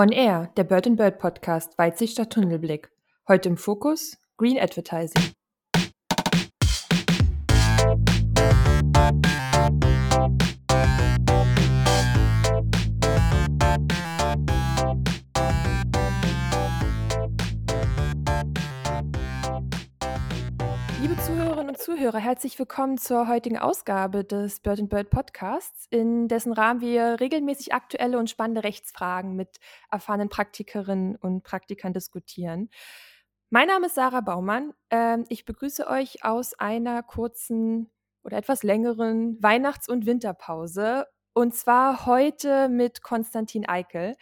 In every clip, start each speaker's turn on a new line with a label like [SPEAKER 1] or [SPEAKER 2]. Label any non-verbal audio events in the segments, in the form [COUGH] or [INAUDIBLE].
[SPEAKER 1] On Air, der Bird Bird Podcast Weitsicht statt Tunnelblick. Heute im Fokus Green Advertising. Zuhörer, herzlich willkommen zur heutigen Ausgabe des Bird and Bird Podcasts, in dessen Rahmen wir regelmäßig aktuelle und spannende Rechtsfragen mit erfahrenen Praktikerinnen und Praktikern diskutieren. Mein Name ist Sarah Baumann. Ähm, ich begrüße euch aus einer kurzen oder etwas längeren Weihnachts- und Winterpause und zwar heute mit Konstantin Eikel.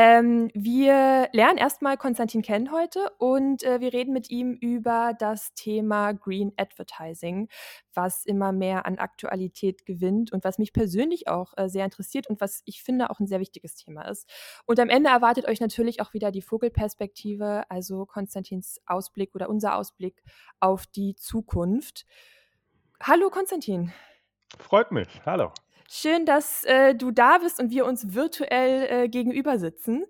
[SPEAKER 1] Ähm, wir lernen erstmal Konstantin kennen heute und äh, wir reden mit ihm über das Thema Green Advertising, was immer mehr an Aktualität gewinnt und was mich persönlich auch äh, sehr interessiert und was ich finde auch ein sehr wichtiges Thema ist. Und am Ende erwartet euch natürlich auch wieder die Vogelperspektive, also Konstantins Ausblick oder unser Ausblick auf die Zukunft. Hallo Konstantin.
[SPEAKER 2] Freut mich. Hallo.
[SPEAKER 1] Schön, dass äh, du da bist und wir uns virtuell äh, gegenüber sitzen.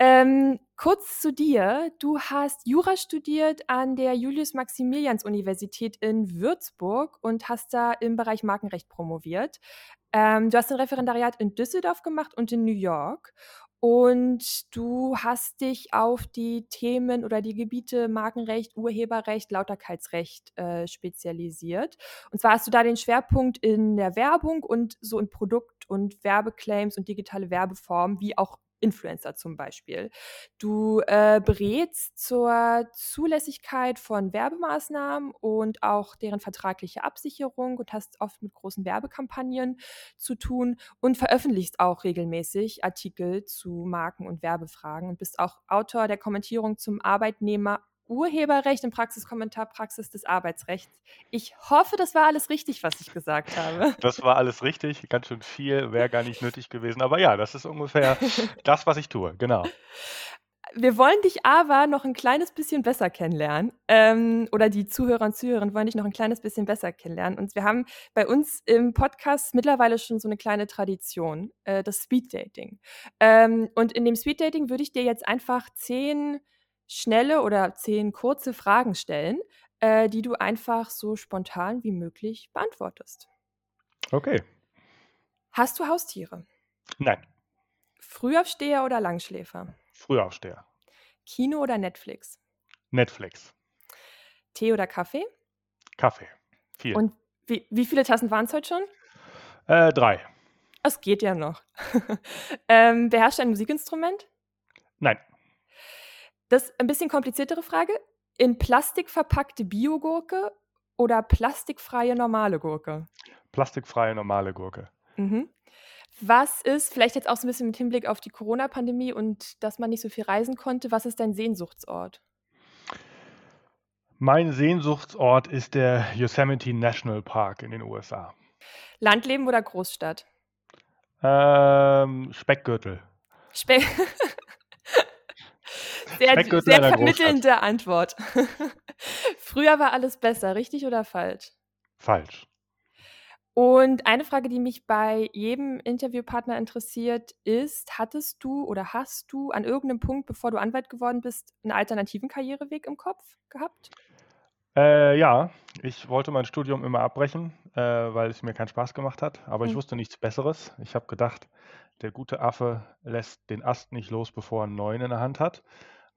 [SPEAKER 1] Ähm, kurz zu dir. Du hast Jura studiert an der Julius-Maximilians-Universität in Würzburg und hast da im Bereich Markenrecht promoviert. Ähm, du hast ein Referendariat in Düsseldorf gemacht und in New York. Und du hast dich auf die Themen oder die Gebiete Markenrecht, Urheberrecht, Lauterkeitsrecht äh, spezialisiert. Und zwar hast du da den Schwerpunkt in der Werbung und so in Produkt- und Werbeclaims und digitale Werbeformen, wie auch Influencer zum Beispiel. Du äh, berätst zur Zulässigkeit von Werbemaßnahmen und auch deren vertragliche Absicherung und hast oft mit großen Werbekampagnen zu tun und veröffentlichst auch regelmäßig Artikel zu Marken- und Werbefragen und bist auch Autor der Kommentierung zum Arbeitnehmer Urheberrecht und Praxiskommentar Praxis des Arbeitsrechts. Ich hoffe, das war alles richtig, was ich gesagt habe. [LAUGHS]
[SPEAKER 2] Das war alles richtig, ganz schön viel, wäre gar nicht nötig gewesen. Aber ja, das ist ungefähr [LAUGHS] das, was ich tue, genau.
[SPEAKER 1] Wir wollen dich aber noch ein kleines bisschen besser kennenlernen. Ähm, oder die Zuhörer und Zuhörerinnen wollen dich noch ein kleines bisschen besser kennenlernen. Und wir haben bei uns im Podcast mittlerweile schon so eine kleine Tradition, äh, das Speeddating. Ähm, und in dem Speeddating würde ich dir jetzt einfach zehn schnelle oder zehn kurze Fragen stellen, äh, die du einfach so spontan wie möglich beantwortest.
[SPEAKER 2] Okay.
[SPEAKER 1] Hast du Haustiere?
[SPEAKER 2] Nein.
[SPEAKER 1] Frühaufsteher oder Langschläfer?
[SPEAKER 2] Frühaufsteher.
[SPEAKER 1] Kino oder Netflix?
[SPEAKER 2] Netflix.
[SPEAKER 1] Tee oder Kaffee?
[SPEAKER 2] Kaffee. Viel.
[SPEAKER 1] Und wie, wie viele Tassen waren es heute schon?
[SPEAKER 2] Äh, drei.
[SPEAKER 1] Es geht ja noch. [LAUGHS] ähm, beherrscht ein Musikinstrument?
[SPEAKER 2] Nein.
[SPEAKER 1] Das ist ein bisschen kompliziertere Frage. In Plastik verpackte Biogurke oder plastikfreie normale Gurke?
[SPEAKER 2] Plastikfreie normale Gurke.
[SPEAKER 1] Mhm. Was ist, vielleicht jetzt auch so ein bisschen mit Hinblick auf die Corona-Pandemie und dass man nicht so viel reisen konnte, was ist dein Sehnsuchtsort?
[SPEAKER 2] Mein Sehnsuchtsort ist der Yosemite National Park in den USA.
[SPEAKER 1] Landleben oder Großstadt?
[SPEAKER 2] Ähm, Speckgürtel.
[SPEAKER 1] Speck. [LAUGHS] Sehr, sehr vermittelnde Antwort. [LAUGHS] Früher war alles besser, richtig oder falsch?
[SPEAKER 2] Falsch.
[SPEAKER 1] Und eine Frage, die mich bei jedem Interviewpartner interessiert, ist, hattest du oder hast du an irgendeinem Punkt, bevor du Anwalt geworden bist, einen alternativen Karriereweg im Kopf gehabt?
[SPEAKER 2] Äh, ja, ich wollte mein Studium immer abbrechen, äh, weil es mir keinen Spaß gemacht hat, aber ich hm. wusste nichts Besseres. Ich habe gedacht, der gute Affe lässt den Ast nicht los, bevor er einen neuen in der Hand hat.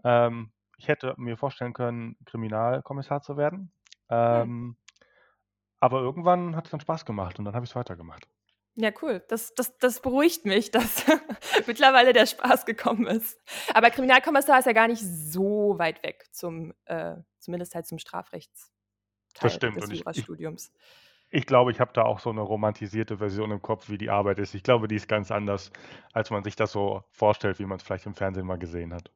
[SPEAKER 2] Ähm, ich hätte mir vorstellen können, Kriminalkommissar zu werden. Ähm, aber irgendwann hat es dann Spaß gemacht und dann habe ich es weitergemacht.
[SPEAKER 1] Ja, cool. Das, das, das beruhigt mich, [LAUGHS] dass mittlerweile der Spaß gekommen ist. Aber Kriminalkommissar ist ja gar nicht so weit weg zum, äh, zumindest halt zum Strafrechtsteil
[SPEAKER 2] das stimmt.
[SPEAKER 1] des Jurastudiums.
[SPEAKER 2] Ich, ich glaube, ich habe da auch so eine romantisierte Version im Kopf, wie die Arbeit ist. Ich glaube, die ist ganz anders, als man sich das so vorstellt, wie man es vielleicht im Fernsehen mal gesehen hat.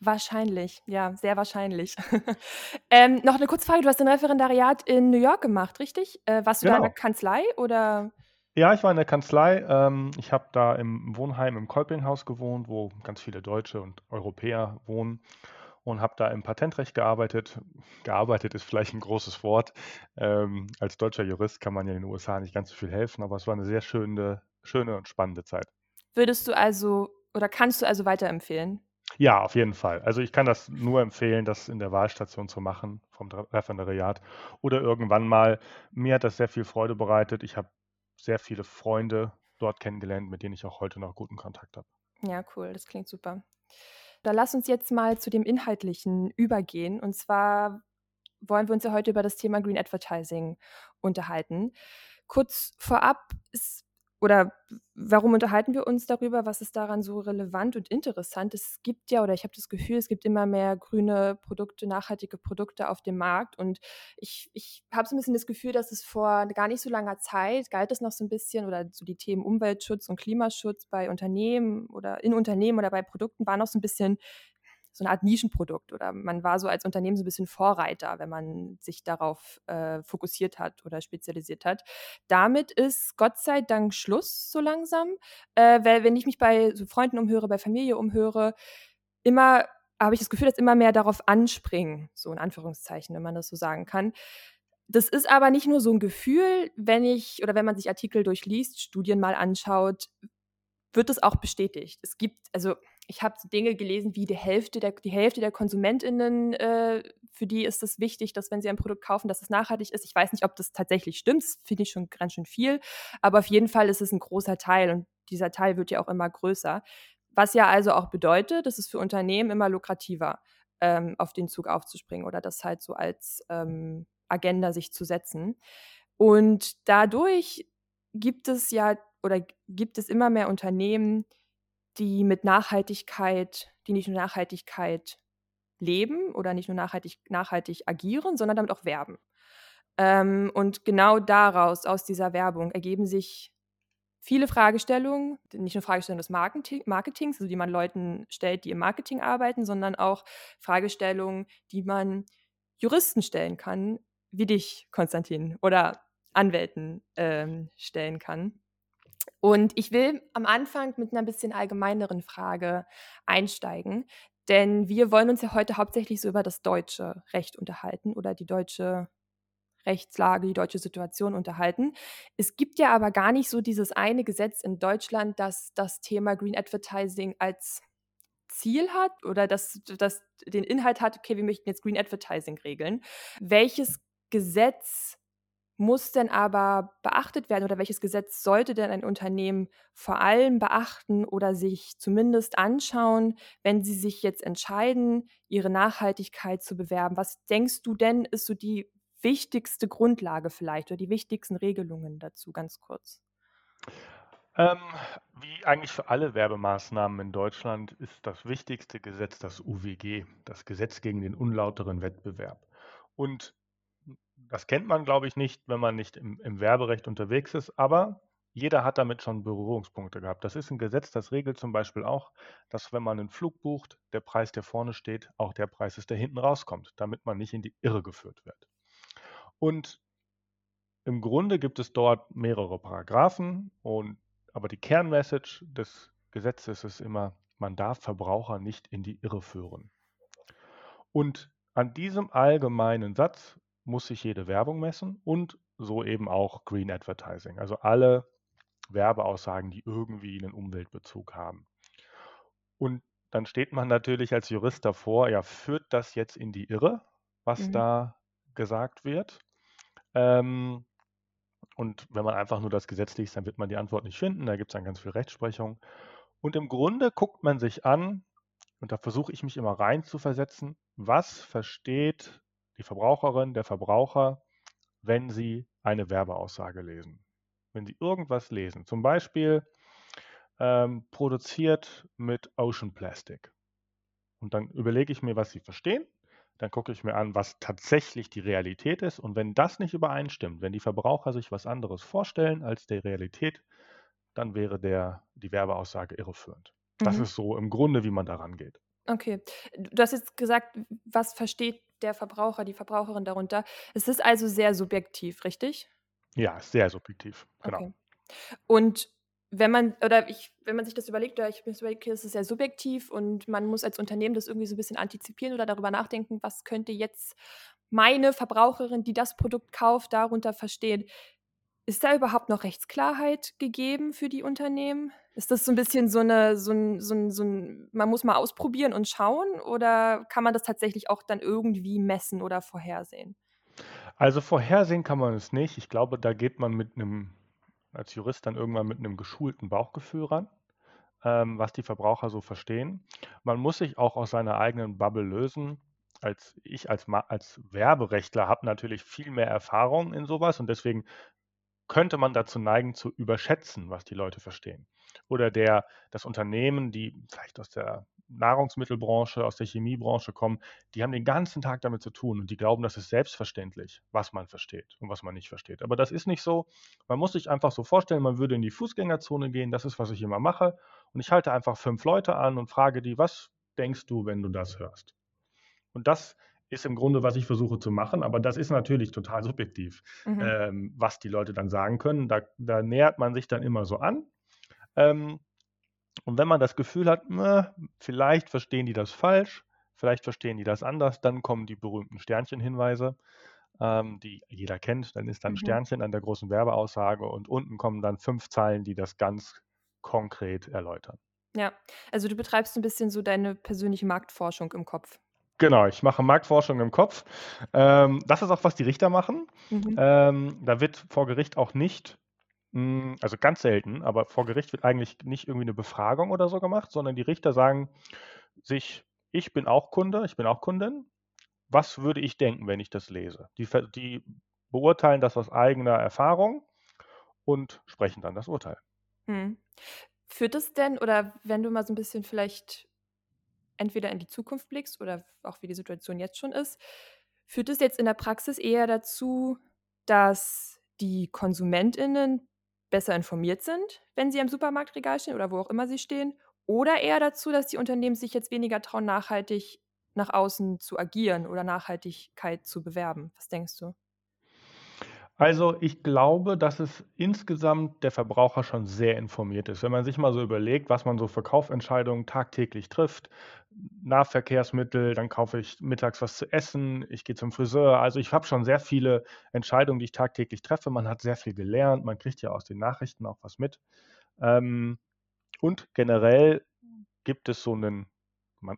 [SPEAKER 1] Wahrscheinlich, ja, sehr wahrscheinlich. [LAUGHS] ähm, noch eine kurze Frage. Du hast ein Referendariat in New York gemacht, richtig? Äh, warst du genau. da in der genau. Kanzlei oder?
[SPEAKER 2] Ja, ich war in der Kanzlei. Ähm, ich habe da im Wohnheim im Kolpinghaus gewohnt, wo ganz viele Deutsche und Europäer wohnen und habe da im Patentrecht gearbeitet. Gearbeitet ist vielleicht ein großes Wort. Ähm, als deutscher Jurist kann man ja in den USA nicht ganz so viel helfen, aber es war eine sehr schöne, schöne und spannende Zeit.
[SPEAKER 1] Würdest du also Oder kannst du also weiterempfehlen?
[SPEAKER 2] Ja, auf jeden Fall. Also ich kann das nur empfehlen, das in der Wahlstation zu machen vom Referendariat oder irgendwann mal. Mir hat das sehr viel Freude bereitet. Ich habe sehr viele Freunde dort kennengelernt, mit denen ich auch heute noch guten Kontakt habe.
[SPEAKER 1] Ja, cool, das klingt super. Da lass uns jetzt mal zu dem Inhaltlichen übergehen. Und zwar wollen wir uns ja heute über das Thema Green Advertising unterhalten. Kurz vorab ist oder warum unterhalten wir uns darüber? Was ist daran so relevant und interessant? Es gibt ja, oder ich habe das Gefühl, es gibt immer mehr grüne Produkte, nachhaltige Produkte auf dem Markt. Und ich, ich habe so ein bisschen das Gefühl, dass es vor gar nicht so langer Zeit galt es noch so ein bisschen, oder so die Themen Umweltschutz und Klimaschutz bei Unternehmen oder in Unternehmen oder bei Produkten waren noch so ein bisschen so eine Art Nischenprodukt oder man war so als Unternehmen so ein bisschen Vorreiter, wenn man sich darauf äh, fokussiert hat oder spezialisiert hat. Damit ist Gott sei Dank Schluss so langsam, äh, weil wenn ich mich bei so Freunden umhöre, bei Familie umhöre, immer habe ich das Gefühl, dass immer mehr darauf anspringen, so in Anführungszeichen, wenn man das so sagen kann. Das ist aber nicht nur so ein Gefühl, wenn ich oder wenn man sich Artikel durchliest, Studien mal anschaut, wird es auch bestätigt. Es gibt, also ich habe Dinge gelesen wie die Hälfte der, die Hälfte der KonsumentInnen, äh, für die ist es wichtig, dass wenn sie ein Produkt kaufen, dass es nachhaltig ist. Ich weiß nicht, ob das tatsächlich stimmt, das finde ich schon ganz schön viel, aber auf jeden Fall ist es ein großer Teil und dieser Teil wird ja auch immer größer. Was ja also auch bedeutet, dass es für Unternehmen immer lukrativer, ähm, auf den Zug aufzuspringen oder das halt so als ähm, Agenda sich zu setzen. Und dadurch gibt es ja oder gibt es immer mehr Unternehmen, die mit Nachhaltigkeit, die nicht nur Nachhaltigkeit leben oder nicht nur nachhaltig, nachhaltig agieren, sondern damit auch werben. Ähm, und genau daraus, aus dieser Werbung, ergeben sich viele Fragestellungen, nicht nur Fragestellungen des Marketing, Marketings, also die man Leuten stellt, die im Marketing arbeiten, sondern auch Fragestellungen, die man Juristen stellen kann, wie dich, Konstantin, oder Anwälten ähm, stellen kann. Und ich will am Anfang mit einer bisschen allgemeineren Frage einsteigen, denn wir wollen uns ja heute hauptsächlich so über das deutsche Recht unterhalten oder die deutsche Rechtslage, die deutsche Situation unterhalten. Es gibt ja aber gar nicht so dieses eine Gesetz in Deutschland, das das Thema Green Advertising als Ziel hat oder das, das den Inhalt hat, okay, wir möchten jetzt Green Advertising regeln. Welches Gesetz muss denn aber beachtet werden oder welches Gesetz sollte denn ein Unternehmen vor allem beachten oder sich zumindest anschauen, wenn sie sich jetzt entscheiden, ihre Nachhaltigkeit zu bewerben? Was denkst du denn, ist so die wichtigste Grundlage vielleicht oder die wichtigsten Regelungen dazu ganz kurz?
[SPEAKER 2] Ähm, wie eigentlich für alle Werbemaßnahmen in Deutschland ist das wichtigste Gesetz das UWG, das Gesetz gegen den unlauteren Wettbewerb. Und das kennt man, glaube ich, nicht, wenn man nicht im, im Werberecht unterwegs ist, aber jeder hat damit schon Berührungspunkte gehabt. Das ist ein Gesetz, das regelt zum Beispiel auch, dass wenn man einen Flug bucht, der Preis, der vorne steht, auch der Preis ist, der hinten rauskommt, damit man nicht in die Irre geführt wird. Und im Grunde gibt es dort mehrere Paragraphen, und, aber die Kernmessage des Gesetzes ist immer, man darf Verbraucher nicht in die Irre führen. Und an diesem allgemeinen Satz muss sich jede Werbung messen und so eben auch Green Advertising, also alle Werbeaussagen, die irgendwie einen Umweltbezug haben. Und dann steht man natürlich als Jurist davor, ja, führt das jetzt in die Irre, was mhm. da gesagt wird? Ähm, und wenn man einfach nur das Gesetz liest, dann wird man die Antwort nicht finden. Da gibt es dann ganz viel Rechtsprechung. Und im Grunde guckt man sich an, und da versuche ich mich immer rein zu versetzen, was versteht die Verbraucherin, der Verbraucher, wenn sie eine Werbeaussage lesen. Wenn sie irgendwas lesen, zum Beispiel ähm, produziert mit Ocean Plastic. Und dann überlege ich mir, was sie verstehen. Dann gucke ich mir an, was tatsächlich die Realität ist. Und wenn das nicht übereinstimmt, wenn die Verbraucher sich was anderes vorstellen als der Realität, dann wäre der, die Werbeaussage irreführend. Das mhm. ist so im Grunde, wie man daran geht.
[SPEAKER 1] Okay. Du hast jetzt gesagt, was versteht der Verbraucher, die Verbraucherin darunter? Es ist also sehr subjektiv, richtig?
[SPEAKER 2] Ja, sehr subjektiv, genau. Okay.
[SPEAKER 1] Und wenn man, oder ich, wenn man sich das überlegt, oder ich mir das überlegt, es ist sehr subjektiv und man muss als Unternehmen das irgendwie so ein bisschen antizipieren oder darüber nachdenken, was könnte jetzt meine Verbraucherin, die das Produkt kauft, darunter verstehen. Ist da überhaupt noch Rechtsklarheit gegeben für die Unternehmen? Ist das so ein bisschen so eine, so ein, so ein, so ein, man muss mal ausprobieren und schauen oder kann man das tatsächlich auch dann irgendwie messen oder vorhersehen?
[SPEAKER 2] Also vorhersehen kann man es nicht. Ich glaube, da geht man mit einem, als Jurist dann irgendwann mit einem geschulten Bauchgefühl ran, ähm, was die Verbraucher so verstehen. Man muss sich auch aus seiner eigenen Bubble lösen. Als ich als, als Werberechtler habe natürlich viel mehr Erfahrung in sowas und deswegen könnte man dazu neigen, zu überschätzen, was die Leute verstehen. Oder der, das Unternehmen, die vielleicht aus der Nahrungsmittelbranche, aus der Chemiebranche kommen, die haben den ganzen Tag damit zu tun und die glauben, das ist selbstverständlich, was man versteht und was man nicht versteht. Aber das ist nicht so. Man muss sich einfach so vorstellen, man würde in die Fußgängerzone gehen, das ist, was ich immer mache. Und ich halte einfach fünf Leute an und frage die, was denkst du, wenn du das hörst? Und das ist im Grunde, was ich versuche zu machen, aber das ist natürlich total subjektiv, mhm. ähm, was die Leute dann sagen können. Da, da, nähert man sich dann immer so an. Ähm, und wenn man das Gefühl hat, na, vielleicht verstehen die das falsch, vielleicht verstehen die das anders, dann kommen die berühmten Sternchenhinweise, ähm, die jeder kennt. Dann ist dann ein mhm. Sternchen an der großen Werbeaussage und unten kommen dann fünf Zeilen, die das ganz konkret erläutern.
[SPEAKER 1] Ja, also du betreibst ein bisschen so deine persönliche Marktforschung im Kopf.
[SPEAKER 2] Genau, ich mache Marktforschung im Kopf. Ähm, das ist auch, was die Richter machen. Mhm. Ähm, da wird vor Gericht auch nicht, also ganz selten, aber vor Gericht wird eigentlich nicht irgendwie eine Befragung oder so gemacht, sondern die Richter sagen sich, ich bin auch Kunde, ich bin auch Kundin. Was würde ich denken, wenn ich das lese? Die, die beurteilen das aus eigener Erfahrung und sprechen dann das Urteil.
[SPEAKER 1] Hm. Führt es denn, oder wenn du mal so ein bisschen vielleicht entweder in die Zukunft blickst oder auch wie die Situation jetzt schon ist, führt es jetzt in der Praxis eher dazu, dass die KonsumentInnen besser informiert sind, wenn sie am Supermarktregal stehen oder wo auch immer sie stehen, oder eher dazu, dass die Unternehmen sich jetzt weniger trauen, nachhaltig nach außen zu agieren oder Nachhaltigkeit zu bewerben. Was denkst du?
[SPEAKER 2] Also ich glaube, dass es insgesamt der Verbraucher schon sehr informiert ist. Wenn man sich mal so überlegt, was man so für Kaufentscheidungen tagtäglich trifft, Nahverkehrsmittel, dann kaufe ich mittags was zu essen, ich gehe zum Friseur. Also ich habe schon sehr viele Entscheidungen, die ich tagtäglich treffe. Man hat sehr viel gelernt, man kriegt ja aus den Nachrichten auch was mit. Ähm, und generell gibt es so einen,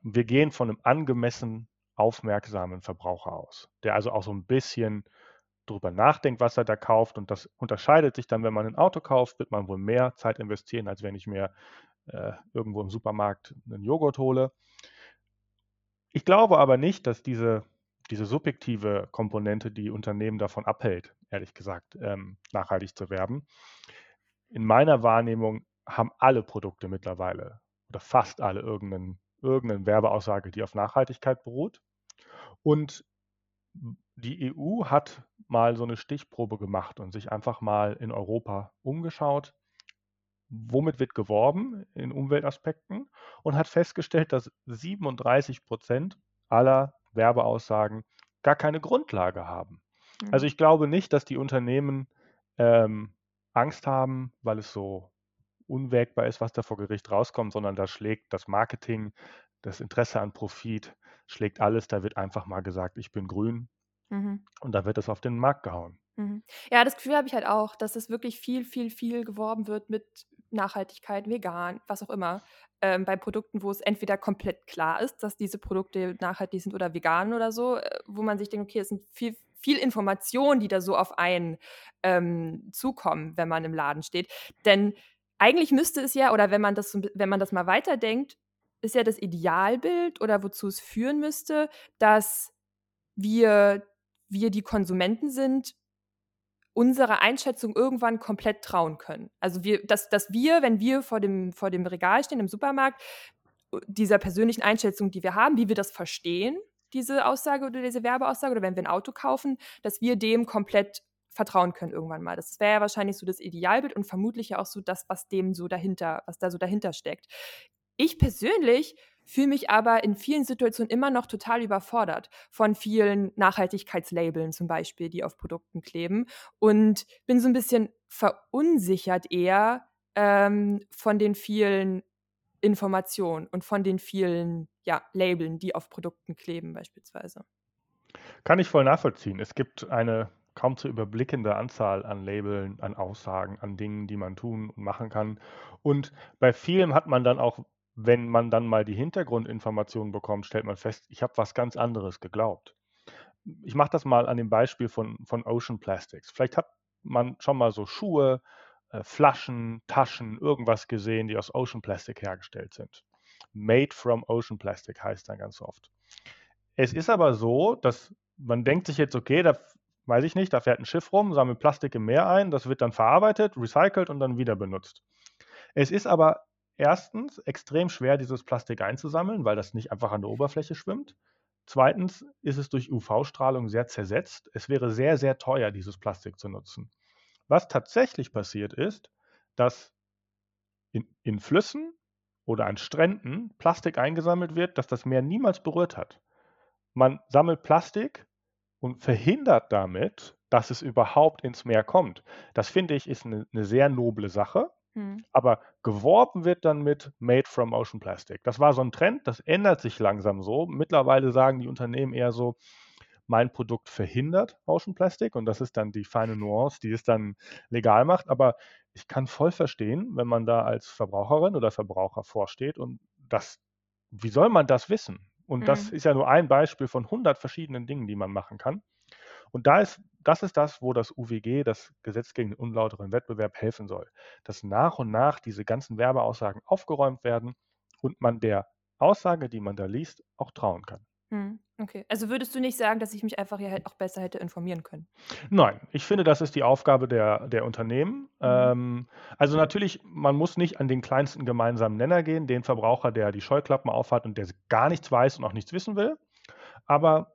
[SPEAKER 2] wir gehen von einem angemessen aufmerksamen Verbraucher aus, der also auch so ein bisschen darüber nachdenkt, was er da kauft. Und das unterscheidet sich dann, wenn man ein Auto kauft, wird man wohl mehr Zeit investieren, als wenn ich mir äh, irgendwo im Supermarkt einen Joghurt hole. Ich glaube aber nicht, dass diese, diese subjektive Komponente die Unternehmen davon abhält, ehrlich gesagt, ähm, nachhaltig zu werben. In meiner Wahrnehmung haben alle Produkte mittlerweile oder fast alle irgendeine irgendeine Werbeaussage, die auf Nachhaltigkeit beruht. Und die EU hat mal so eine Stichprobe gemacht und sich einfach mal in Europa umgeschaut, womit wird geworben in Umweltaspekten und hat festgestellt, dass 37 Prozent aller Werbeaussagen gar keine Grundlage haben. Mhm. Also ich glaube nicht, dass die Unternehmen ähm, Angst haben, weil es so unwägbar ist, was da vor Gericht rauskommt, sondern da schlägt das Marketing, das Interesse an Profit, schlägt alles. Da wird einfach mal gesagt, ich bin grün, Mhm. Und da wird es auf den Markt gehauen.
[SPEAKER 1] Mhm. Ja, das Gefühl habe ich halt auch, dass es wirklich viel, viel, viel geworben wird mit Nachhaltigkeit, vegan, was auch immer, ähm, bei Produkten, wo es entweder komplett klar ist, dass diese Produkte nachhaltig sind oder vegan oder so, äh, wo man sich denkt, okay, es sind viel, viel Informationen, die da so auf einen ähm, zukommen, wenn man im Laden steht. Denn eigentlich müsste es ja, oder wenn man das, wenn man das mal weiterdenkt, ist ja das Idealbild oder wozu es führen müsste, dass wir wir die Konsumenten sind, unserer Einschätzung irgendwann komplett trauen können. Also wir, dass, dass wir, wenn wir vor dem, vor dem Regal stehen im Supermarkt, dieser persönlichen Einschätzung, die wir haben, wie wir das verstehen, diese Aussage oder diese Werbeaussage, oder wenn wir ein Auto kaufen, dass wir dem komplett vertrauen können irgendwann mal. Das wäre ja wahrscheinlich so das Idealbild und vermutlich ja auch so das, was dem so dahinter, was da so dahinter steckt. Ich persönlich fühle mich aber in vielen Situationen immer noch total überfordert von vielen Nachhaltigkeitslabeln zum Beispiel, die auf Produkten kleben und bin so ein bisschen verunsichert eher ähm, von den vielen Informationen und von den vielen ja, Labeln, die auf Produkten kleben beispielsweise.
[SPEAKER 2] Kann ich voll nachvollziehen. Es gibt eine kaum zu überblickende Anzahl an Labeln, an Aussagen, an Dingen, die man tun und machen kann. Und bei vielem hat man dann auch, wenn man dann mal die Hintergrundinformationen bekommt, stellt man fest, ich habe was ganz anderes geglaubt. Ich mache das mal an dem Beispiel von, von Ocean Plastics. Vielleicht hat man schon mal so Schuhe, äh, Flaschen, Taschen, irgendwas gesehen, die aus Ocean Plastic hergestellt sind. Made from Ocean Plastic heißt dann ganz oft. Es ist aber so, dass man denkt sich jetzt, okay, da weiß ich nicht, da fährt ein Schiff rum, sammelt Plastik im Meer ein, das wird dann verarbeitet, recycelt und dann wieder benutzt. Es ist aber erstens extrem schwer, dieses Plastik einzusammeln, weil das nicht einfach an der Oberfläche schwimmt. Zweitens ist es durch UV-Strahlung sehr zersetzt. Es wäre sehr, sehr teuer, dieses Plastik zu nutzen. Was tatsächlich passiert ist, dass in, in Flüssen oder an Stränden Plastik eingesammelt wird, das das Meer niemals berührt hat. Man sammelt Plastik und verhindert damit, dass es überhaupt ins Meer kommt. Das finde ich ist eine, eine sehr noble Sache. Hm. Aber geworben wird dann mit Made from Ocean Plastic. Das war so ein Trend, das ändert sich langsam so. Mittlerweile sagen die Unternehmen eher so, mein Produkt verhindert Ocean Plastic und das ist dann die feine Nuance, die es dann legal macht. Aber ich kann voll verstehen, wenn man da als Verbraucherin oder Verbraucher vorsteht und das, wie soll man das wissen? Und mhm. das ist ja nur ein Beispiel von 100 verschiedenen Dingen, die man machen kann. Und da ist, das ist das, wo das UWG, das Gesetz gegen den unlauteren Wettbewerb, helfen soll. Dass nach und nach diese ganzen Werbeaussagen aufgeräumt werden und man der Aussage, die man da liest, auch trauen kann.
[SPEAKER 1] Hm, okay. Also würdest du nicht sagen, dass ich mich einfach hier halt auch besser hätte informieren können?
[SPEAKER 2] Nein, ich finde, das ist die Aufgabe der, der Unternehmen. Mhm. Ähm, also natürlich, man muss nicht an den kleinsten gemeinsamen Nenner gehen, den Verbraucher, der die Scheuklappen aufhat und der gar nichts weiß und auch nichts wissen will. Aber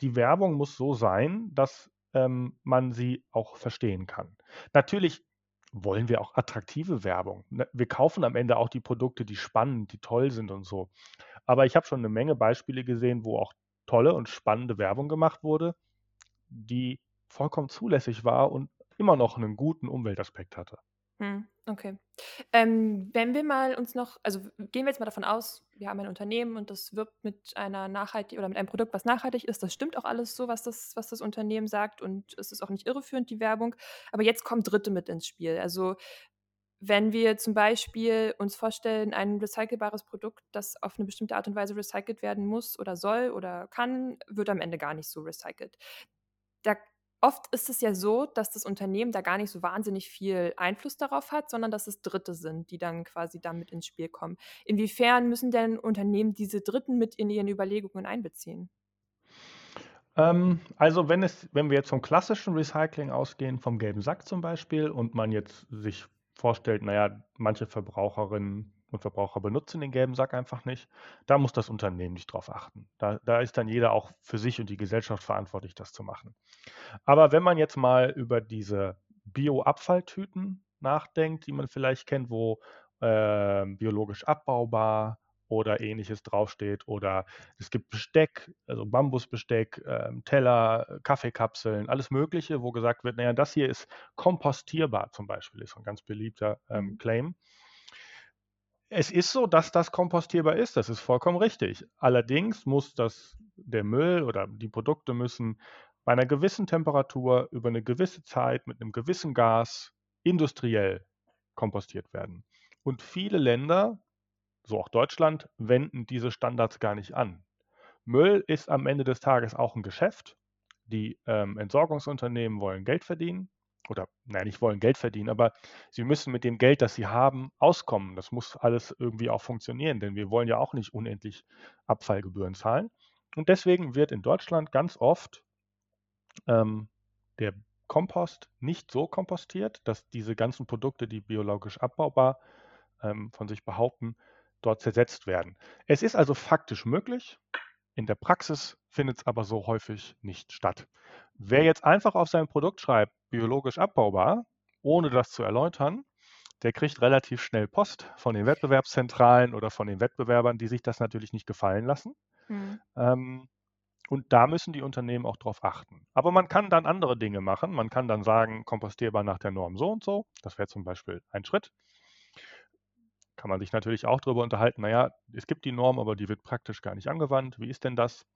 [SPEAKER 2] die Werbung muss so sein, dass ähm, man sie auch verstehen kann. Natürlich wollen wir auch attraktive Werbung. Ne, wir kaufen am Ende auch die Produkte, die spannend, die toll sind und so. Aber ich habe schon eine Menge Beispiele gesehen, wo auch tolle und spannende Werbung gemacht wurde, die vollkommen zulässig war und immer noch einen guten Umweltaspekt hatte.
[SPEAKER 1] Hm, okay. Ähm, wenn wir mal uns noch, also gehen wir jetzt mal davon aus, wir haben ein Unternehmen und das wirbt mit einer nachhaltig oder mit einem Produkt, was nachhaltig ist. Das stimmt auch alles so, was das, was das Unternehmen sagt und es ist auch nicht irreführend, die Werbung. Aber jetzt kommen Dritte mit ins Spiel. Also wenn wir zum Beispiel uns vorstellen, ein recycelbares Produkt, das auf eine bestimmte Art und Weise recycelt werden muss oder soll oder kann, wird am Ende gar nicht so recycelt. Da, oft ist es ja so, dass das Unternehmen da gar nicht so wahnsinnig viel Einfluss darauf hat, sondern dass es Dritte sind, die dann quasi damit ins Spiel kommen. Inwiefern müssen denn Unternehmen diese Dritten mit in ihren Überlegungen einbeziehen?
[SPEAKER 2] Ähm, also wenn, es, wenn wir jetzt vom klassischen Recycling ausgehen, vom gelben Sack zum Beispiel, und man jetzt sich vorstellt, naja, manche Verbraucherinnen und Verbraucher benutzen den gelben Sack einfach nicht, da muss das Unternehmen nicht drauf achten. Da, da ist dann jeder auch für sich und die Gesellschaft verantwortlich, das zu machen. Aber wenn man jetzt mal über diese Bio-Abfalltüten nachdenkt, die man vielleicht kennt, wo äh, biologisch abbaubar oder ähnliches draufsteht. Oder es gibt Besteck, also Bambusbesteck, ähm, Teller, Kaffeekapseln, alles Mögliche, wo gesagt wird, naja, das hier ist kompostierbar zum Beispiel, ist ein ganz beliebter ähm, mhm. Claim. Es ist so, dass das kompostierbar ist, das ist vollkommen richtig. Allerdings muss das, der Müll oder die Produkte müssen bei einer gewissen Temperatur über eine gewisse Zeit mit einem gewissen Gas industriell kompostiert werden. Und viele Länder so auch Deutschland, wenden diese Standards gar nicht an. Müll ist am Ende des Tages auch ein Geschäft. Die ähm, Entsorgungsunternehmen wollen Geld verdienen oder nein, nicht wollen Geld verdienen, aber sie müssen mit dem Geld, das sie haben, auskommen. Das muss alles irgendwie auch funktionieren, denn wir wollen ja auch nicht unendlich Abfallgebühren zahlen. Und deswegen wird in Deutschland ganz oft ähm, der Kompost nicht so kompostiert, dass diese ganzen Produkte, die biologisch abbaubar ähm, von sich behaupten, dort zersetzt werden. Es ist also faktisch möglich, in der Praxis findet es aber so häufig nicht statt. Wer jetzt einfach auf sein Produkt schreibt, biologisch abbaubar, ohne das zu erläutern, der kriegt relativ schnell Post von den Wettbewerbszentralen oder von den Wettbewerbern, die sich das natürlich nicht gefallen lassen. Mhm. Ähm, und da müssen die Unternehmen auch drauf achten. Aber man kann dann andere Dinge machen. Man kann dann sagen, kompostierbar nach der Norm so und so. Das wäre zum Beispiel ein Schritt kann man sich natürlich auch darüber unterhalten, naja, es gibt die Norm, aber die wird praktisch gar nicht angewandt. Wie ist denn das?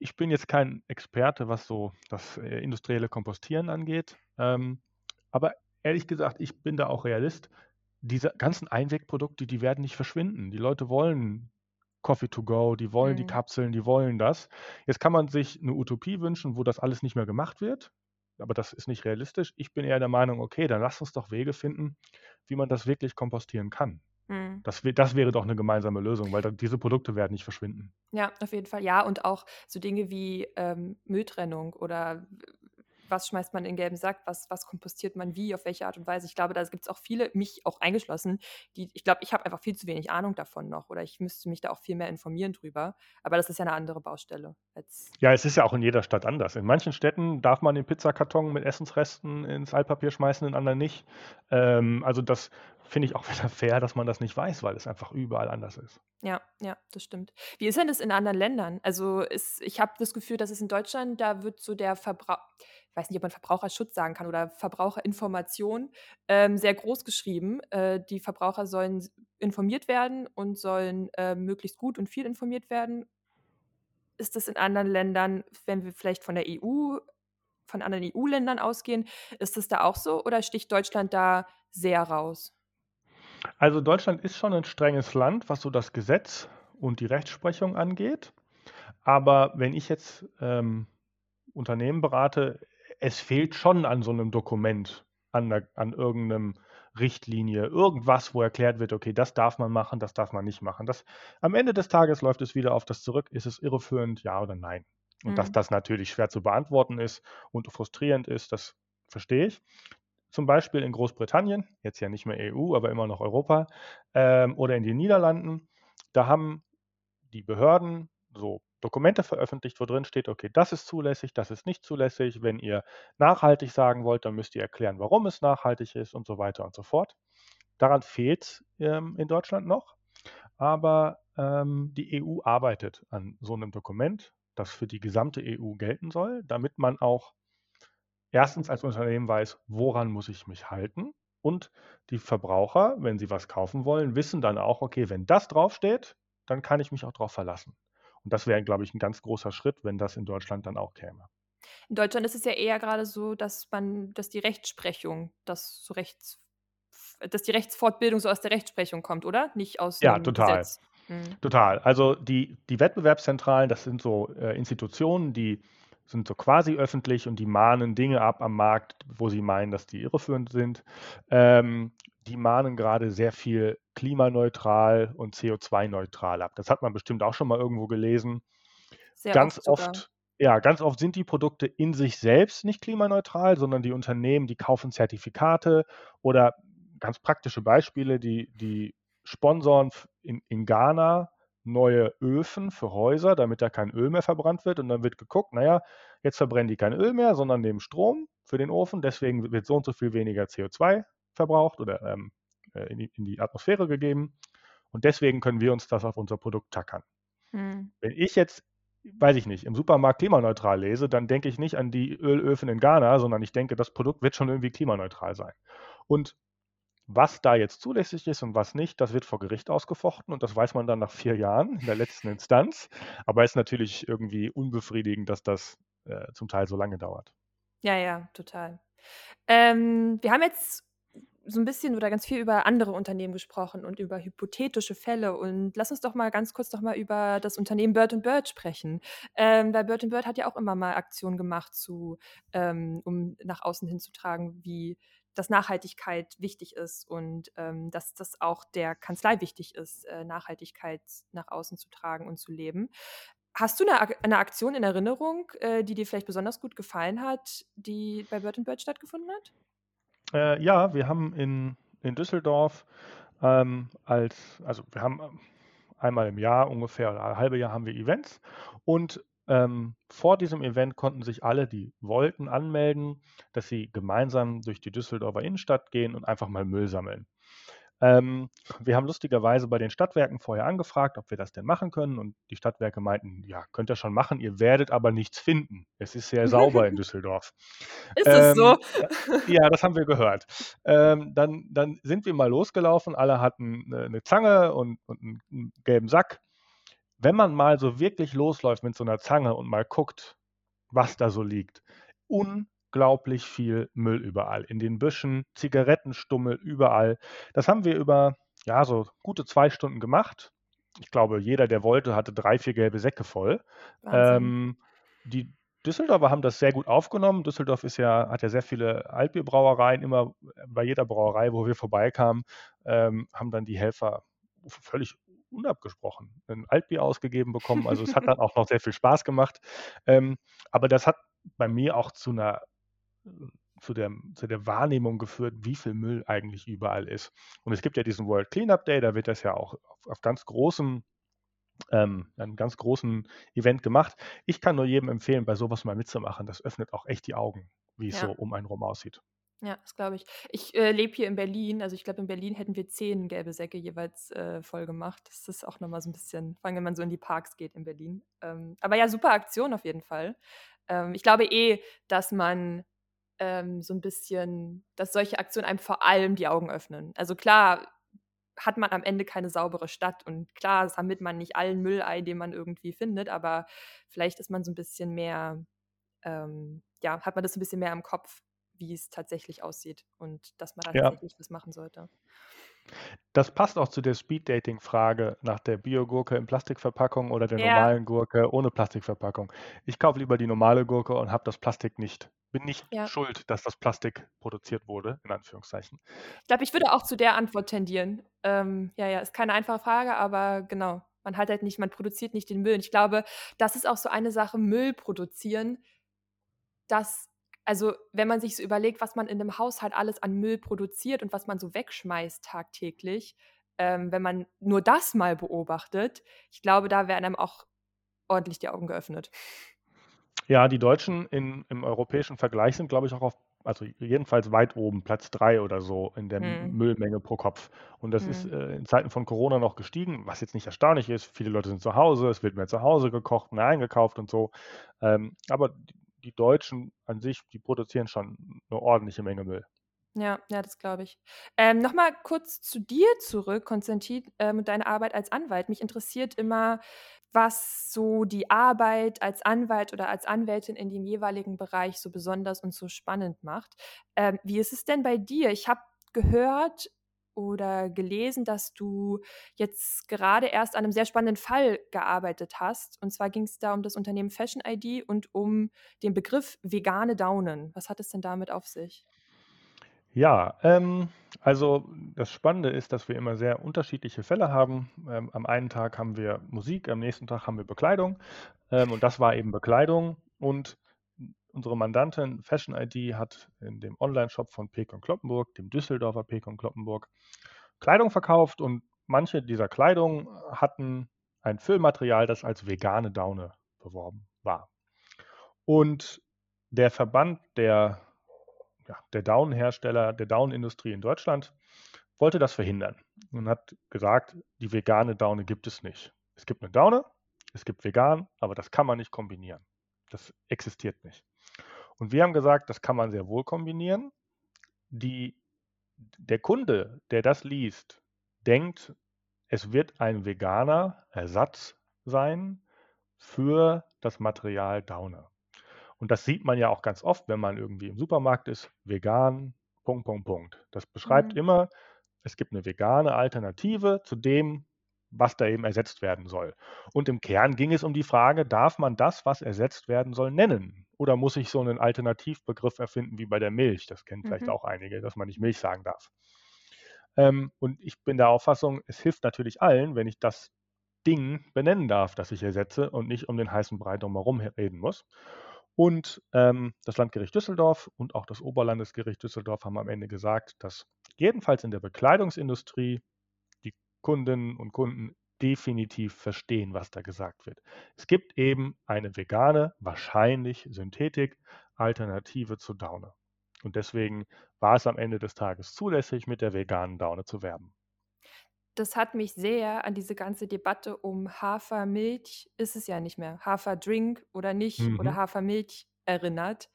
[SPEAKER 2] Ich bin jetzt kein Experte, was so das äh, industrielle Kompostieren angeht. Ähm, aber ehrlich gesagt, ich bin da auch Realist. Diese ganzen Einwegprodukte, die werden nicht verschwinden. Die Leute wollen Coffee to go, die wollen die
[SPEAKER 1] Mhm.
[SPEAKER 2] Kapseln, die wollen das. Jetzt kann man sich eine Utopie wünschen, wo das alles nicht mehr gemacht wird, aber das ist nicht realistisch. Ich bin eher der Meinung, okay, dann lass uns doch Wege finden, wie man das wirklich kompostieren kann.
[SPEAKER 1] Mhm.
[SPEAKER 2] Das, das wäre doch eine gemeinsame Lösung, weil diese Produkte werden nicht verschwinden.
[SPEAKER 1] Ja, auf jeden Fall. Ja, und auch so Dinge wie ähm, Mülltrennung oder was schmeißt man in den gelben Sack, was, was kompostiert man wie, auf welche Art und Weise. Ich glaube, da gibt es auch viele, mich auch eingeschlossen, die, ich glaube, ich habe einfach viel zu wenig Ahnung davon noch oder ich müsste mich da auch viel mehr informieren drüber. Aber das ist ja eine andere Baustelle.
[SPEAKER 2] Ja, es ist ja auch in jeder Stadt anders. In manchen Städten darf man den Pizzakarton mit Essensresten ins Altpapier schmeißen, in anderen nicht. Ähm, also das finde ich auch [LAUGHS] wieder fair, dass man das nicht weiß, weil es einfach überall anders ist.
[SPEAKER 1] ja, ja, das stimmt. Wie ist denn das in anderen Ländern? Also ist, ich habe das Gefühl, dass es in Deutschland, da wird so der Verbrauch, ich weiß nicht, ob man Verbraucherschutz sagen kann oder Verbraucherinformation ähm, sehr groß geschrieben. Äh, die Verbraucher sollen informiert werden und sollen äh, möglichst gut und viel informiert werden. Ist das in anderen Ländern, wenn wir vielleicht von der EU, von anderen EU-Ländern ausgehen, ist das da auch so oder sticht Deutschland da sehr raus?
[SPEAKER 2] Also Deutschland ist schon ein strenges Land, was so das Gesetz und die Rechtsprechung angeht. Aber wenn ich jetzt ähm, Unternehmen berate, es fehlt schon an so einem Dokument, an, der, an irgendeinem Richtlinie, irgendwas, wo erklärt wird, okay, das darf man machen, das darf man nicht machen. Das, am Ende des Tages läuft es wieder auf das zurück, ist es irreführend, ja oder nein? Und dass
[SPEAKER 1] Mhm.
[SPEAKER 2] das natürlich schwer zu beantworten ist und frustrierend ist, das verstehe ich. Zum Beispiel in Großbritannien, jetzt ja nicht mehr EU, aber immer noch Europa, ähm, oder in den Niederlanden, da haben die Behörden so Dokumente veröffentlicht, wo drin steht, okay, das ist zulässig, das ist nicht zulässig. Wenn ihr nachhaltig sagen wollt, dann müsst ihr erklären, warum es nachhaltig ist und so weiter und so fort. Daran fehlt es ähm, in Deutschland noch, aber ähm, die EU arbeitet an so einem Dokument, das für die gesamte EU gelten soll, damit man auch erstens als Unternehmen weiß, woran muss ich mich halten und die Verbraucher, wenn sie was kaufen wollen, wissen dann auch, okay, wenn das draufsteht, dann kann ich mich auch darauf verlassen. Und das wäre, glaube ich, ein ganz großer Schritt, wenn das in Deutschland dann auch käme.
[SPEAKER 1] In Deutschland ist es ja eher gerade so, dass man, dass die Rechtsprechung, das so Rechts, dass die Rechtsfortbildung so aus der Rechtsprechung kommt, oder? Nicht aus
[SPEAKER 2] Ja,
[SPEAKER 1] einem
[SPEAKER 2] total.
[SPEAKER 1] Gesetz. Mhm.
[SPEAKER 2] Total. Also die, die Wettbewerbszentralen, das sind so äh, Institutionen, die sind so quasi öffentlich und die mahnen Dinge ab am Markt, wo sie meinen, dass die irreführend sind. Ähm, die mahnen gerade sehr viel klimaneutral und CO2-neutral ab. Das hat man bestimmt auch schon mal irgendwo gelesen.
[SPEAKER 1] Sehr
[SPEAKER 2] Ganz
[SPEAKER 1] oft
[SPEAKER 2] oft, ja, ganz oft sind die Produkte in sich selbst nicht klimaneutral, sondern die Unternehmen, die kaufen Zertifikate oder ganz praktische Beispiele, die, die sponsoren in, in Ghana neue Öfen für Häuser, damit da kein Öl mehr verbrannt wird. Und dann wird geguckt, naja, jetzt verbrennen die kein Öl mehr, sondern nehmen Strom für den Ofen. Deswegen wird so und so viel weniger CO2 verbraucht oder ähm, äh, in, die, in die Atmosphäre gegeben. Und deswegen können wir uns das auf unser Produkt tackern.
[SPEAKER 1] Mhm.
[SPEAKER 2] Wenn ich jetzt, weiß ich nicht, im Supermarkt klimaneutral lese, dann denke ich nicht an die Ölöfen in Ghana, sondern ich denke, das Produkt wird schon irgendwie klimaneutral sein. Und was da jetzt zulässig ist und was nicht, das wird vor Gericht ausgefochten und das weiß man dann nach vier Jahren in der letzten Instanz. Aber es ist natürlich irgendwie unbefriedigend, dass das äh, zum Teil so lange dauert.
[SPEAKER 1] Ja, ja, total. Ähm, wir haben jetzt so ein bisschen oder ganz viel über andere Unternehmen gesprochen und über hypothetische Fälle. Und lass uns doch mal ganz kurz doch mal über das Unternehmen Bird Bird sprechen. Ähm, weil Bird Bird hat ja auch immer mal Aktionen gemacht, zu, ähm, um nach außen hinzutragen, wie dass Nachhaltigkeit wichtig ist und ähm, dass das auch der Kanzlei wichtig ist, äh, Nachhaltigkeit nach außen zu tragen und zu leben. Hast du eine, eine Aktion in Erinnerung, äh, die dir vielleicht besonders gut gefallen hat, die bei Bird Bird stattgefunden hat?
[SPEAKER 2] Äh, ja, wir haben in, in Düsseldorf ähm, als, also wir haben ähm, einmal im Jahr ungefähr oder ein halbe Jahr haben wir Events und ähm, vor diesem Event konnten sich alle, die wollten, anmelden, dass sie gemeinsam durch die Düsseldorfer Innenstadt gehen und einfach mal Müll sammeln. Ähm, wir haben lustigerweise bei den Stadtwerken vorher angefragt, ob wir das denn machen können. Und die Stadtwerke meinten, ja, könnt ihr schon machen, ihr werdet aber nichts finden. Es ist sehr sauber in [LAUGHS] Düsseldorf.
[SPEAKER 1] Ist es so?
[SPEAKER 2] Ähm, ja, das haben wir gehört. Ähm, dann, dann sind wir mal losgelaufen. Alle hatten eine, eine Zange und, und einen, gelben Sack. wenn man mal so wirklich losläuft mit so einer Zange und mal guckt, was da so liegt, unglaublich viel Müll überall. In den Büschen, Zigarettenstummel überall. Das haben wir über ja, so gute zwei Stunden gemacht. Ich glaube, jeder, der wollte, hatte drei, vier gelbe Säcke voll. Ähm, die Düsseldorfer haben das sehr gut aufgenommen. Düsseldorf ist ja, hat ja sehr viele Altbierbrauereien. Immer bei jeder Brauerei, wo wir vorbeikamen, ähm, haben dann die Helfer völlig unabgesprochen ein Altbier ausgegeben bekommen. Also es hat dann [LAUGHS] auch noch sehr viel Spaß gemacht. Ähm, aber das hat bei mir auch zu einer zu der, zu der Wahrnehmung geführt, wie viel Müll eigentlich überall ist. Und es gibt ja diesen World Cleanup Day, da wird das ja auch auf, auf ganz großem ähm, einem ganz großen Event gemacht. Ich kann nur jedem empfehlen, bei sowas mal mitzumachen. Das öffnet auch echt die Augen, wie es ja. so um einen rum aussieht.
[SPEAKER 1] Ja, das glaube ich. Ich äh, lebe hier in Berlin. Also ich glaube, in Berlin hätten wir zehn gelbe Säcke jeweils äh, voll gemacht. Das ist auch nochmal so ein bisschen, vor allem wenn man so in die Parks geht in Berlin. Ähm, aber ja, super Aktion auf jeden Fall. Ähm, ich glaube eh, dass man ähm, so ein bisschen, dass solche Aktionen einem vor allem die Augen öffnen. Also klar hat man am Ende keine saubere Stadt und klar sammelt man nicht allen Müll ein, den man irgendwie findet, aber vielleicht ist man so ein bisschen mehr, ähm, ja, hat man das ein bisschen mehr im Kopf, wie es tatsächlich aussieht und dass man da ja. tatsächlich was machen sollte.
[SPEAKER 2] Das passt auch zu der Speed-Dating-Frage nach der Biogurke in Plastikverpackung oder der ja. normalen Gurke ohne Plastikverpackung. Ich kaufe lieber die normale Gurke und habe das Plastik nicht. Bin nicht ja. schuld, dass das Plastik produziert wurde, in Anführungszeichen.
[SPEAKER 1] Ich glaube, ich würde auch zu der Antwort tendieren. Ähm, ja, ja, ist keine einfache Frage, aber genau. Man hat halt nicht, man produziert nicht den Müll. Und ich glaube, das ist auch so eine Sache, Müll produzieren, das also wenn man sich so überlegt, was man in einem Haushalt alles an Müll produziert und was man so wegschmeißt tagtäglich, ähm, wenn man nur das mal beobachtet, ich glaube, da werden einem auch ordentlich die Augen geöffnet.
[SPEAKER 2] Ja, die Deutschen in, im europäischen Vergleich sind, glaube ich, auch auf, also jedenfalls weit oben, Platz drei oder so in der hm. Müllmenge pro Kopf. Und das hm. ist äh, in Zeiten von Corona noch gestiegen, was jetzt nicht erstaunlich ist. Viele Leute sind zu Hause, es wird mehr zu Hause gekocht, mehr eingekauft und so. Ähm, aber die Deutschen an sich, die produzieren schon eine ordentliche Menge Müll.
[SPEAKER 1] Ja, ja, das glaube ich. Ähm, Nochmal kurz zu dir zurück, Konstantin, ähm, und deine Arbeit als Anwalt. Mich interessiert immer, was so die Arbeit als Anwalt oder als Anwältin in dem jeweiligen Bereich so besonders und so spannend macht. Ähm, wie ist es denn bei dir? Ich habe gehört, oder gelesen, dass du jetzt gerade erst an einem sehr spannenden Fall gearbeitet hast. Und zwar ging es da um das Unternehmen Fashion ID und um den Begriff vegane Daunen. Was hat es denn damit auf sich?
[SPEAKER 2] Ja, ähm, also das Spannende ist, dass wir immer sehr unterschiedliche Fälle haben. Ähm, am einen Tag haben wir Musik, am nächsten Tag haben wir Bekleidung. Ähm, und das war eben Bekleidung. Und unsere Mandantin Fashion ID hat in dem Online-Shop von Pekon Kloppenburg, dem Düsseldorfer Pekon Kloppenburg, Kleidung verkauft und manche dieser Kleidung hatten ein Füllmaterial, das als vegane Daune beworben war. Und der Verband der, ja, der Daunenhersteller, der Daunenindustrie in Deutschland wollte das verhindern und hat gesagt, die vegane Daune gibt es nicht. Es gibt eine Daune, es gibt vegan, aber das kann man nicht kombinieren. Das existiert nicht. Und wir haben gesagt, das kann man sehr wohl kombinieren. Die, der Kunde, der das liest, denkt, es wird ein veganer Ersatz sein für das Material Daune. Und das sieht man ja auch ganz oft, wenn man irgendwie im Supermarkt ist, vegan, Punkt, Punkt, Punkt. Das beschreibt mhm. immer, es gibt eine vegane Alternative zu dem, was da eben ersetzt werden soll. Und im Kern ging es um die Frage, darf man das, was ersetzt werden soll, nennen? Oder muss ich so einen Alternativbegriff erfinden wie bei der Milch? Das kennen vielleicht mhm. auch einige, dass man nicht Milch sagen darf. Ähm, und ich bin der Auffassung, es hilft natürlich allen, wenn ich das Ding benennen darf, das ich ersetze und nicht um den heißen Brei drumherum reden muss. Und ähm, das Landgericht Düsseldorf und auch das Oberlandesgericht Düsseldorf haben am Ende gesagt, dass jedenfalls in der Bekleidungsindustrie Kundinnen und Kunden definitiv verstehen, was da gesagt wird. Es gibt eben eine vegane, wahrscheinlich Synthetik-Alternative zu Daune. Und deswegen war es am Ende des Tages zulässig, mit der veganen Daune zu werben.
[SPEAKER 1] Das hat mich sehr an diese ganze Debatte um Hafermilch, ist es ja nicht mehr, Haferdrink oder nicht mhm. oder Hafermilch erinnert.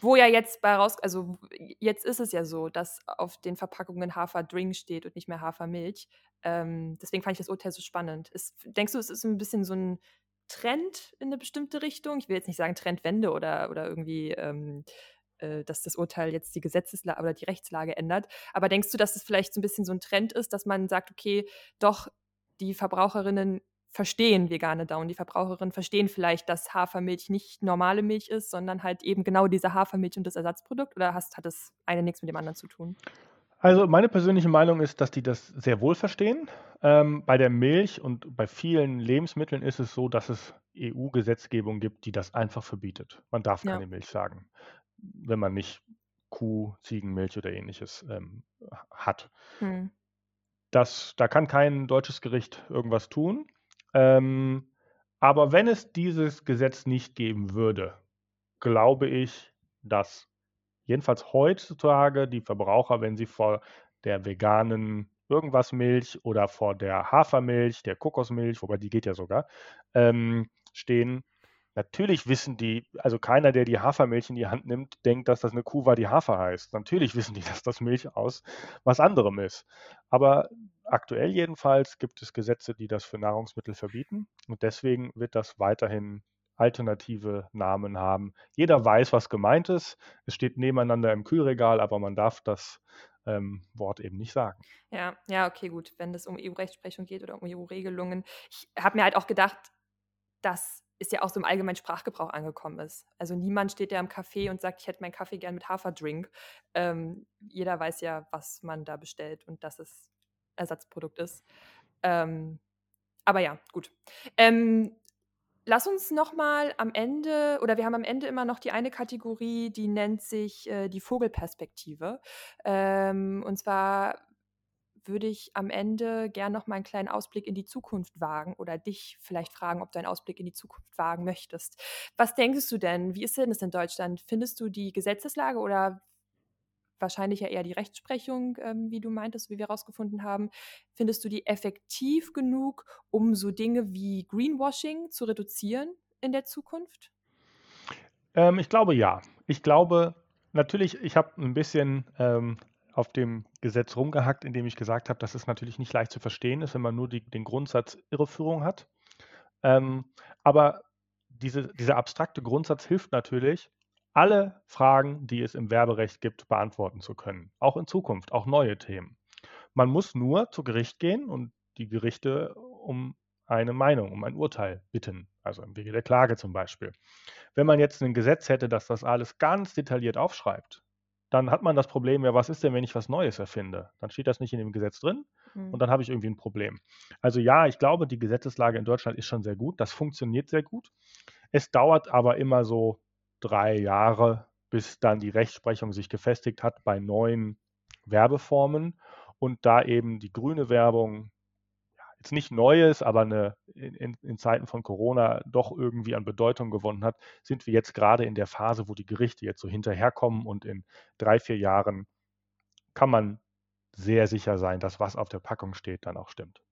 [SPEAKER 1] Wo ja jetzt bei raus, also jetzt ist es ja so, dass auf den Verpackungen Haferdrink steht und nicht mehr Hafermilch. Ähm, deswegen fand ich das Urteil so spannend. Ist, denkst du, es ist ein bisschen so ein Trend in eine bestimmte Richtung? Ich will jetzt nicht sagen Trendwende oder, oder irgendwie, ähm, äh, dass das Urteil jetzt die Gesetzeslage oder die Rechtslage ändert. Aber denkst du, dass es vielleicht so ein bisschen so ein Trend ist, dass man sagt, okay, doch, die Verbraucherinnen verstehen vegane Daunen. Die Verbraucherinnen verstehen vielleicht, dass Hafermilch nicht normale Milch ist, sondern halt eben genau diese Hafermilch und das Ersatzprodukt? Oder hast, hat das eine nichts mit dem anderen zu tun?
[SPEAKER 2] Also meine persönliche Meinung ist, dass die das sehr wohl verstehen. Ähm, bei der Milch und bei vielen Lebensmitteln ist es so, dass es EU-Gesetzgebung gibt, die das einfach verbietet. Man darf
[SPEAKER 1] Ja.
[SPEAKER 2] keine Milch sagen, wenn man nicht Kuh, Ziegenmilch oder ähnliches ähm, hat.
[SPEAKER 1] Hm.
[SPEAKER 2] Das, da kann kein deutsches Gericht irgendwas tun. Ähm, aber wenn es dieses Gesetz nicht geben würde, glaube ich, dass jedenfalls heutzutage die Verbraucher, wenn sie vor der veganen irgendwas Milch oder vor der Hafermilch, der Kokosmilch, wobei die geht ja sogar, ähm, stehen, Natürlich wissen die, also keiner, der die Hafermilch in die Hand nimmt, denkt, dass das eine Kuh war, die Hafer heißt. Natürlich wissen die, dass das Milch aus was anderem ist. Aber aktuell jedenfalls gibt es Gesetze, die das für Nahrungsmittel verbieten. Und deswegen wird das weiterhin alternative Namen haben. Jeder weiß, was gemeint ist. Es steht nebeneinander im Kühlregal, aber man darf das ähm, Wort eben nicht sagen.
[SPEAKER 1] Ja, ja, okay, gut, wenn es um EU-Rechtsprechung geht oder um EU-Regelungen. Ich habe mir halt auch gedacht, dass es ja auch so im allgemeinen Sprachgebrauch angekommen ist. Also niemand steht ja im Café und sagt, ich hätte meinen Kaffee gern mit Haferdrink. Ähm, jeder weiß ja, was man da bestellt und dass es Ersatzprodukt ist. Ähm, aber ja, gut. Ähm, lass uns noch mal am Ende, oder wir haben am Ende immer noch die eine Kategorie, die nennt sich äh, die Vogelperspektive. Ähm, und zwar würde ich am Ende gern noch mal einen kleinen Ausblick in die Zukunft wagen oder dich vielleicht fragen, ob du einen Ausblick in die Zukunft wagen möchtest. Was denkst du denn? Wie ist denn das in Deutschland? Findest du die Gesetzeslage oder wahrscheinlich ja eher die Rechtsprechung, ähm, wie du meintest, wie wir herausgefunden haben, findest du die effektiv genug, um so Dinge wie Greenwashing zu reduzieren in der Zukunft?
[SPEAKER 2] Ähm, ich glaube ja. Ich glaube, natürlich, ich habe ein bisschen ähm, auf dem Gesetz rumgehackt, indem ich gesagt habe, dass es natürlich nicht leicht zu verstehen ist, wenn man nur die, den Grundsatz Irreführung hat. Ähm, aber diese, dieser abstrakte Grundsatz hilft natürlich, alle Fragen, die es im Werberecht gibt, beantworten zu können. Auch in Zukunft, auch neue Themen. Man muss nur zu Gericht gehen und die Gerichte um eine Meinung, um ein Urteil bitten, also im Wege der Klage zum Beispiel. Wenn man jetzt ein Gesetz hätte, das das alles ganz detailliert aufschreibt, dann hat man das Problem, ja, was ist denn, wenn ich was Neues erfinde? Dann steht das nicht in dem Gesetz drin mhm. und dann habe ich irgendwie ein Problem. Also ja, ich glaube, die Gesetzeslage in Deutschland ist schon sehr gut, das funktioniert sehr gut. Es dauert aber immer so drei Jahre, bis dann die Rechtsprechung sich gefestigt hat bei neuen Werbeformen und da eben die grüne Werbung jetzt nicht Neues, aber eine, in, in, Zeiten von Corona doch irgendwie an Bedeutung gewonnen hat, sind wir jetzt gerade in der Phase, wo die Gerichte jetzt so hinterherkommen und in drei, vier Jahren kann man sehr sicher sein, dass was auf der Packung steht, dann auch stimmt.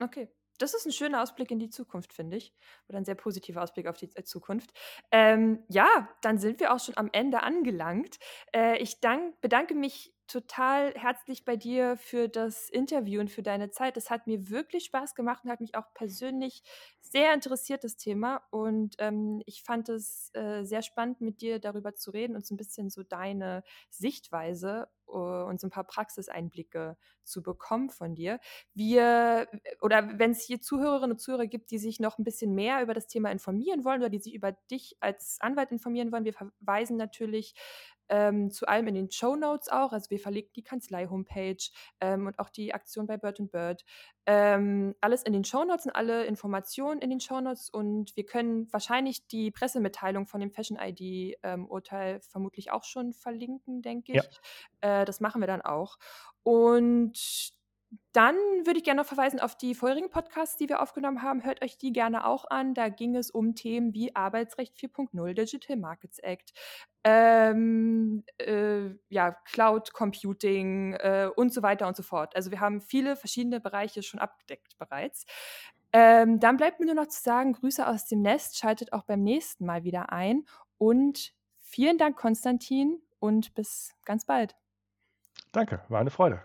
[SPEAKER 1] Okay. Das ist ein schöner Ausblick in die Zukunft, finde ich. Oder ein sehr positiver Ausblick auf die äh, Zukunft. Ähm, ja, dann sind wir auch schon am Ende angelangt. Äh, ich dank, bedanke mich total herzlich bei dir für das Interview und für deine Zeit. Es hat mir wirklich Spaß gemacht und hat mich auch persönlich sehr interessiert, das Thema. Und ähm, ich fand es äh, sehr spannend, mit dir darüber zu reden und so ein bisschen so deine Sichtweise uh, und so ein paar Praxiseinblicke zu bekommen von dir. Wir, oder wenn es hier Zuhörerinnen und Zuhörer gibt, die sich noch ein bisschen mehr über das Thema informieren wollen oder die sich über dich als Anwalt informieren wollen, wir verweisen natürlich ähm, zu allem in den Show Notes auch. Also wir verlinken die Kanzlei-Homepage ähm, und auch die Aktion bei Bird Bird. Ähm, alles in den Show Notes und alle Informationen in den Show Notes. Und wir können wahrscheinlich die Pressemitteilung von dem Fashion ID-Urteil ähm, vermutlich auch schon verlinken, denke ich. Ja. Äh, das machen wir dann auch. Und dann würde ich gerne noch verweisen auf die vorherigen Podcasts, die wir aufgenommen haben. Hört euch die gerne auch an. Da ging es um Themen wie Arbeitsrecht 4.0, Digital Markets Act, ähm, äh, ja, Cloud Computing äh, und so weiter und so fort. Also wir haben viele verschiedene Bereiche schon abgedeckt bereits. Ähm, dann bleibt mir nur noch zu sagen, Grüße aus dem Nest, schaltet auch beim nächsten Mal wieder ein und vielen Dank, Konstantin, und bis ganz bald.
[SPEAKER 2] Danke, war eine Freude.